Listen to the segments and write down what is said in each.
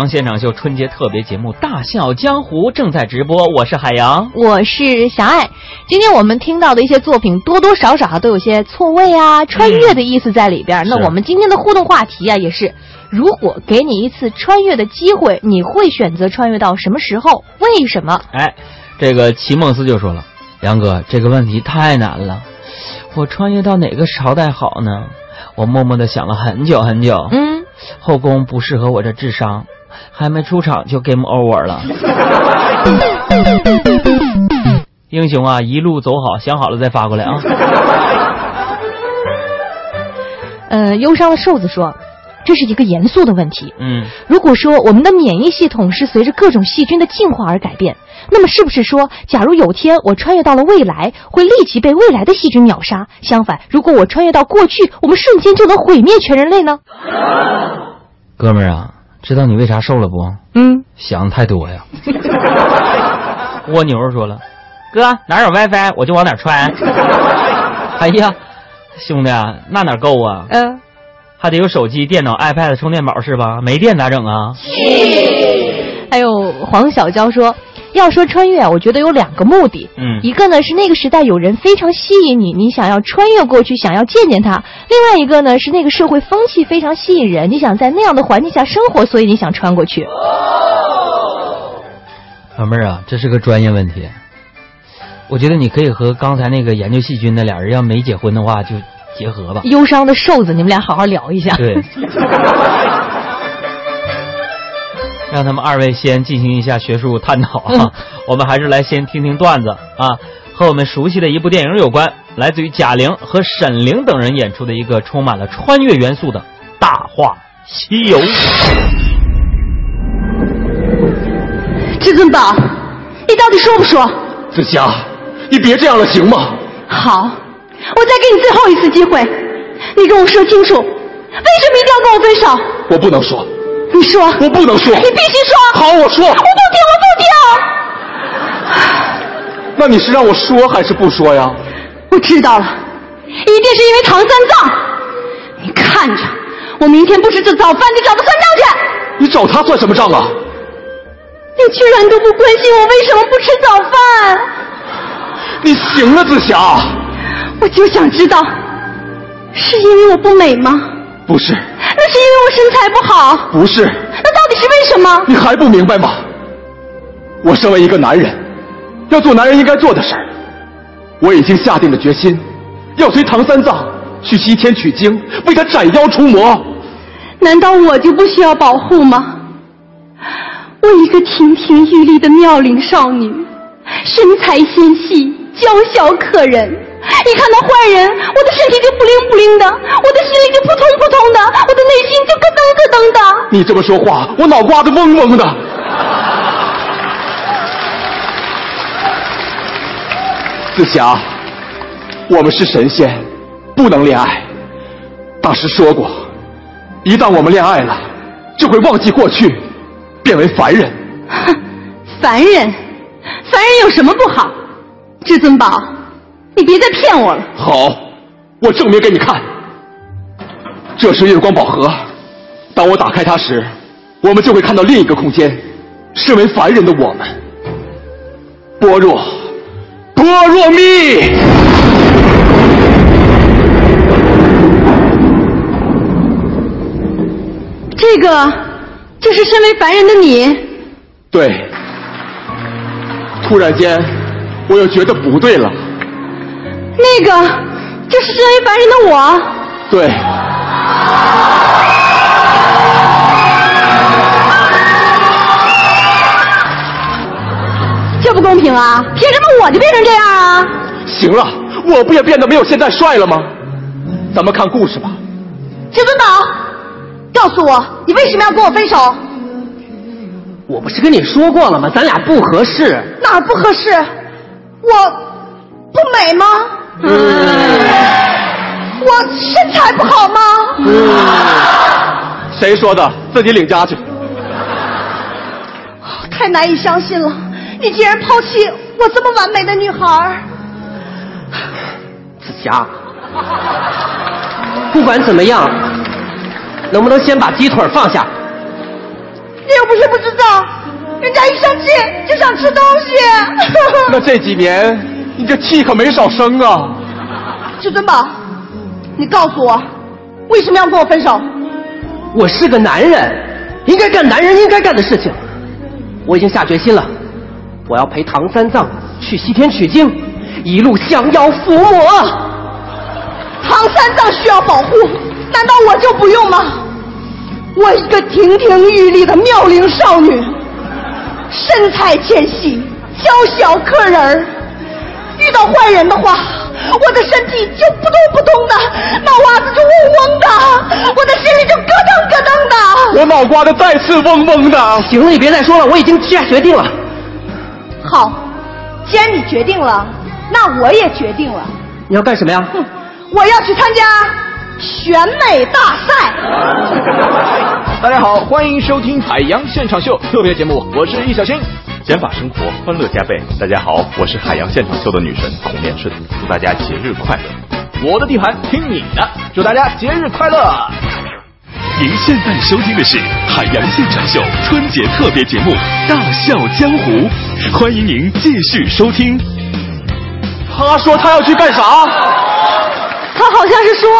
洋现场秀春节特别节目《大笑江湖》正在直播，我是海洋，我是小爱。今天我们听到的一些作品，多多少少哈都有些错位啊、穿越的意思在里边。那我们今天的互动话题啊，也是：如果给你一次穿越的机会，你会选择穿越到什么时候？为什么？哎，这个齐梦思就说了：“杨哥，这个问题太难了，我穿越到哪个朝代好呢？”我默默的想了很久很久。嗯，后宫不适合我这智商，还没出场就 game over 了。英雄啊，一路走好，想好了再发过来啊。呃，忧伤的瘦子说。这是一个严肃的问题。嗯，如果说我们的免疫系统是随着各种细菌的进化而改变，那么是不是说，假如有天我穿越到了未来，会立即被未来的细菌秒杀？相反，如果我穿越到过去，我们瞬间就能毁灭全人类呢？哥们儿啊，知道你为啥瘦了不？嗯，想太多呀。蜗牛说了，哥哪有 WiFi 我就往哪穿。哎呀，兄弟，那哪够啊？嗯。还得有手机、电脑、iPad 充电宝是吧？没电咋整啊？还有黄小娇说，要说穿越，我觉得有两个目的。嗯，一个呢是那个时代有人非常吸引你，你想要穿越过去，想要见见他；另外一个呢是那个社会风气非常吸引人，你想在那样的环境下生活，所以你想穿过去。老妹儿啊，这是个专业问题。我觉得你可以和刚才那个研究细菌的俩人，要没结婚的话就。结合吧，忧伤的瘦子，你们俩好好聊一下。对，让他们二位先进行一下学术探讨啊。我们还是来先听听段子啊，和我们熟悉的一部电影有关，来自于贾玲和沈凌等人演出的一个充满了穿越元素的《大话西游》。至尊宝，你到底说不说？紫霞，你别这样了，行吗？好。我再给你最后一次机会，你跟我说清楚，为什么一定要跟我分手？我不能说。你说。我不能说。你必须说。好，我说。我不听，我不听。那你是让我说还是不说呀？我知道了，一定是因为唐三藏。你看着，我明天不吃这早饭你找他算账去。你找他算什么账啊？你居然都不关心我为什么不吃早饭？你行了，紫霞。我就想知道，是因为我不美吗？不是。那是因为我身材不好。不是。那到底是为什么？你还不明白吗？我身为一个男人，要做男人应该做的事儿。我已经下定了决心，要随唐三藏去西天取经，为他斩妖除魔。难道我就不需要保护吗？我一个亭亭玉立的妙龄少女，身材纤细。娇小可人，一看到坏人，我的身体就不灵不灵的，我的心里就扑通扑通的，我的内心就咯噔咯噔的。你这么说话，我脑瓜子嗡嗡的。紫霞，我们是神仙，不能恋爱。大师说过，一旦我们恋爱了，就会忘记过去，变为凡人。哼，凡人，凡人有什么不好？至尊宝，你别再骗我了。好，我证明给你看。这是月光宝盒，当我打开它时，我们就会看到另一个空间。身为凡人的我们，般若，般若蜜。这个就是身为凡人的你。对。突然间。我又觉得不对了。那个，就是身为凡人的我。对。这不公平啊！凭什么我就变成这样啊？行了，我不也变得没有现在帅了吗？咱们看故事吧。至尊宝，告诉我，你为什么要跟我分手？我不是跟你说过了吗？咱俩不合适。哪儿不合适？我不美吗？我身材不好吗？嗯谁说的？自己领家去。太难以相信了！你竟然抛弃我这么完美的女孩。紫霞，不管怎么样，能不能先把鸡腿放下？你又不是不知道，人家一生气就想吃东西。那这几年你这气可没少生啊！至尊宝，你告诉我，为什么要跟我分手？我是个男人，应该干男人应该干的事情。我已经下决心了，我要陪唐三藏去西天取经，一路降妖伏魔。唐三藏需要保护，难道我就不用吗？我一个亭亭玉立的妙龄少女，身材纤细，娇小可人儿，遇到坏人的话，我的身体就扑通扑通的，脑瓜子就嗡嗡的，我的心里就咯噔咯噔的。我脑瓜子再次嗡嗡的。行了，你别再说了，我已经下决定了。好，既然你决定了，那我也决定了。你要干什么呀？哼，我要去参加选美大赛。大家好，欢迎收听海洋现场秀特别节目，我是易小星。减法生活，欢乐加倍。大家好，我是海洋现场秀的女神孔连顺，祝大家节日快乐！我的地盘听你的，祝大家节日快乐！您现在收听的是海洋现场秀春节特别节目《大笑江湖》，欢迎您继续收听。他说他要去干啥？他好像是说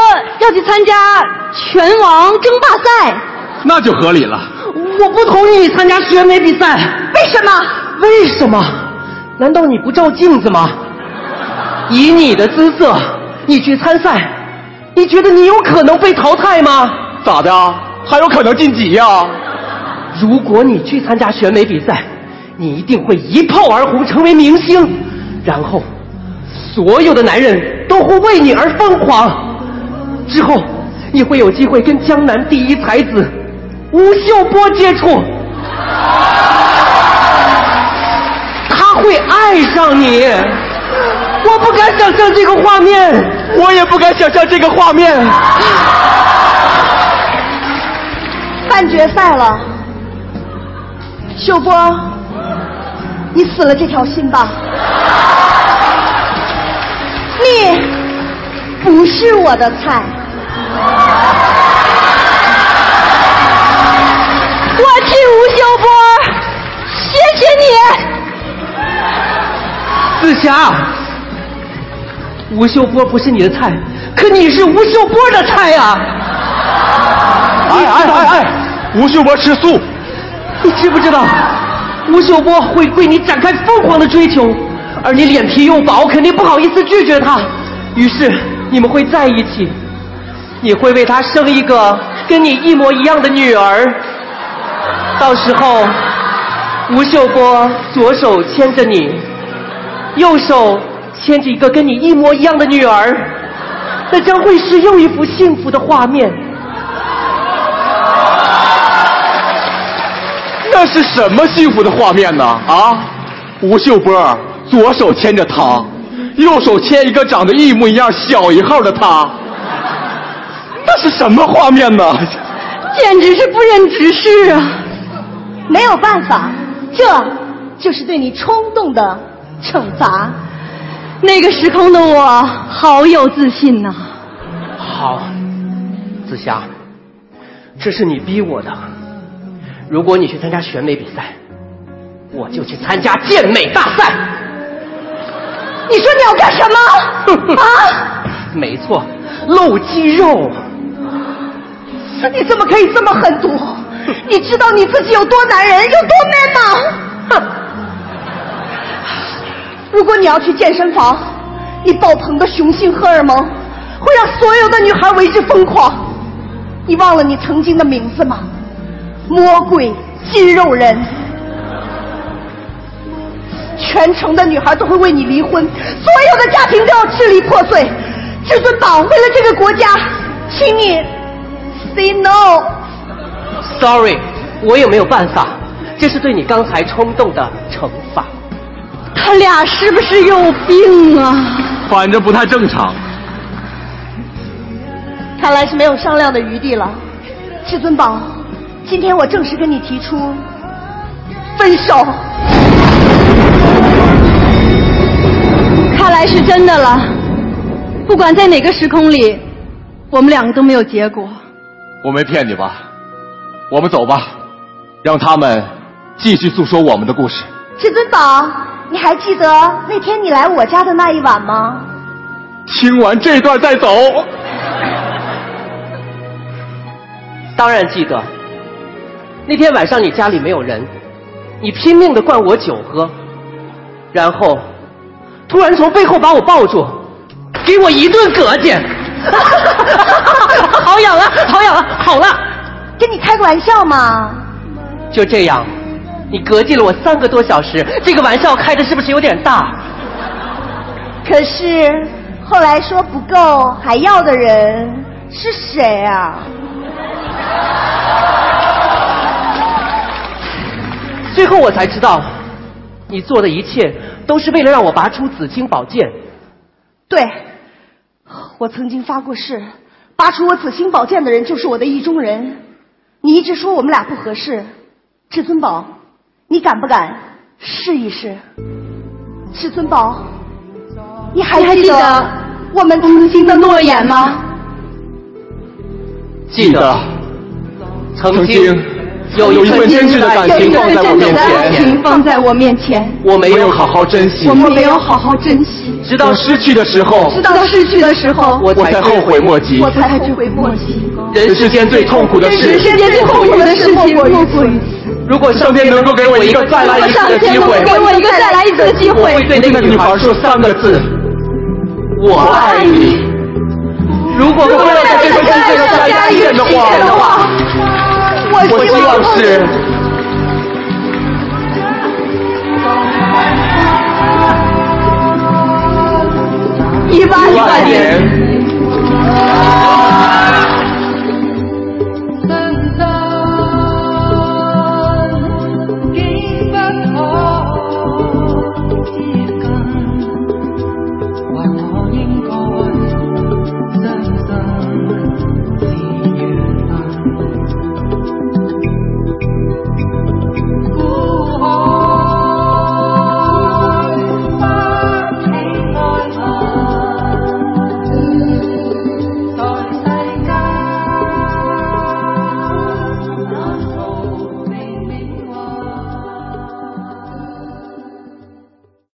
要去参加拳王争霸赛。那就合理了。我不同意你参加选美比赛。为什么？为什么？难道你不照镜子吗？以你的姿色，你去参赛，你觉得你有可能被淘汰吗？咋的？还有可能晋级呀？如果你去参加选美比赛，你一定会一炮而红，成为明星，然后所有的男人都会为你而疯狂。之后，你会有机会跟江南第一才子吴秀波接触，他会爱上你。我不敢想象这个画面，我也不敢想象这个画面。半决赛了，秀波，你死了这条心吧。你不是我的菜。霞，吴秀波不是你的菜，可你是吴秀波的菜呀、哎哎哎哎，吴秀波吃素，你知不知道，吴秀波会对你展开疯狂的追求，而你脸皮又薄，肯定不好意思拒绝他，于是你们会在一起，你会为他生一个跟你一模一样的女儿，到时候，吴秀波左手牵着你，右手牵着一个跟你一模一样的女儿，那将会是又一幅幸福的画面。那是什么幸福的画面呢？啊，吴秀波左手牵着她，右手牵一个长得一模一样、小一号的她，那是什么画面呢？简直是不忍直视啊！没有办法，这就是对你冲动的惩罚。那个时空的我好有自信呐、好，紫霞，这是你逼我的。如果你去参加选美比赛，我就去参加健美大赛。你说你要干什么？啊！没错，露肌肉。你怎么可以这么狠毒？你知道你自己有多男人，有多 man 吗？如果你要去健身房，你爆棚的雄性荷尔蒙会让所有的女孩为之疯狂。你忘了你曾经的名字吗？魔鬼肌肉人。全城的女孩都会为你离婚，所有的家庭都要支离破碎。至尊宝，为了这个国家，请你 say no。Sorry，我也没有办法，这是对你刚才冲动的惩罚。他俩是不是有病啊？反正不太正常。看来是没有商量的余地了。至尊宝，今天我正式跟你提出分手。看来是真的了。不管在哪个时空里，我们两个都没有结果。我没骗你吧？我们走吧。让他们继续诉说我们的故事。至尊宝，你还记得那天你来我家的那一晚吗？听完这段再走。当然记得。那天晚上你家里没有人，你拼命的灌我酒喝，然后突然从背后把我抱住，给我一顿膈应。好痒啊！好痒啊！好了，跟你开个玩笑嘛。就这样，你隔寂了我三个多小时，这个玩笑开的是不是有点大？可是后来说不够还要的人是谁啊？最后我才知道，你做的一切都是为了让我拔出紫青宝剑。对，我曾经发过誓，拔出我紫青宝剑的人就是我的意中人。你一直说我们俩不合适，至尊宝，你敢不敢试一试？至尊宝，你还记得我们曾经的诺言吗？记得，曾经。有一份真挚的感情放在我面前，放在我面前，我没有好好珍惜，我们没有好好珍惜，直到失去的时候，直到失去的时候，我才后悔莫及，我才后悔莫及。人世间最痛苦的事，人世间最痛苦的事情莫过于此。如果上天能够给我一个再来一次的机会，给我一个再来一次的机会，我会对那个女孩说三个字：我爱你。如果不能在这个世界上再来一遍的话。我希望是一万年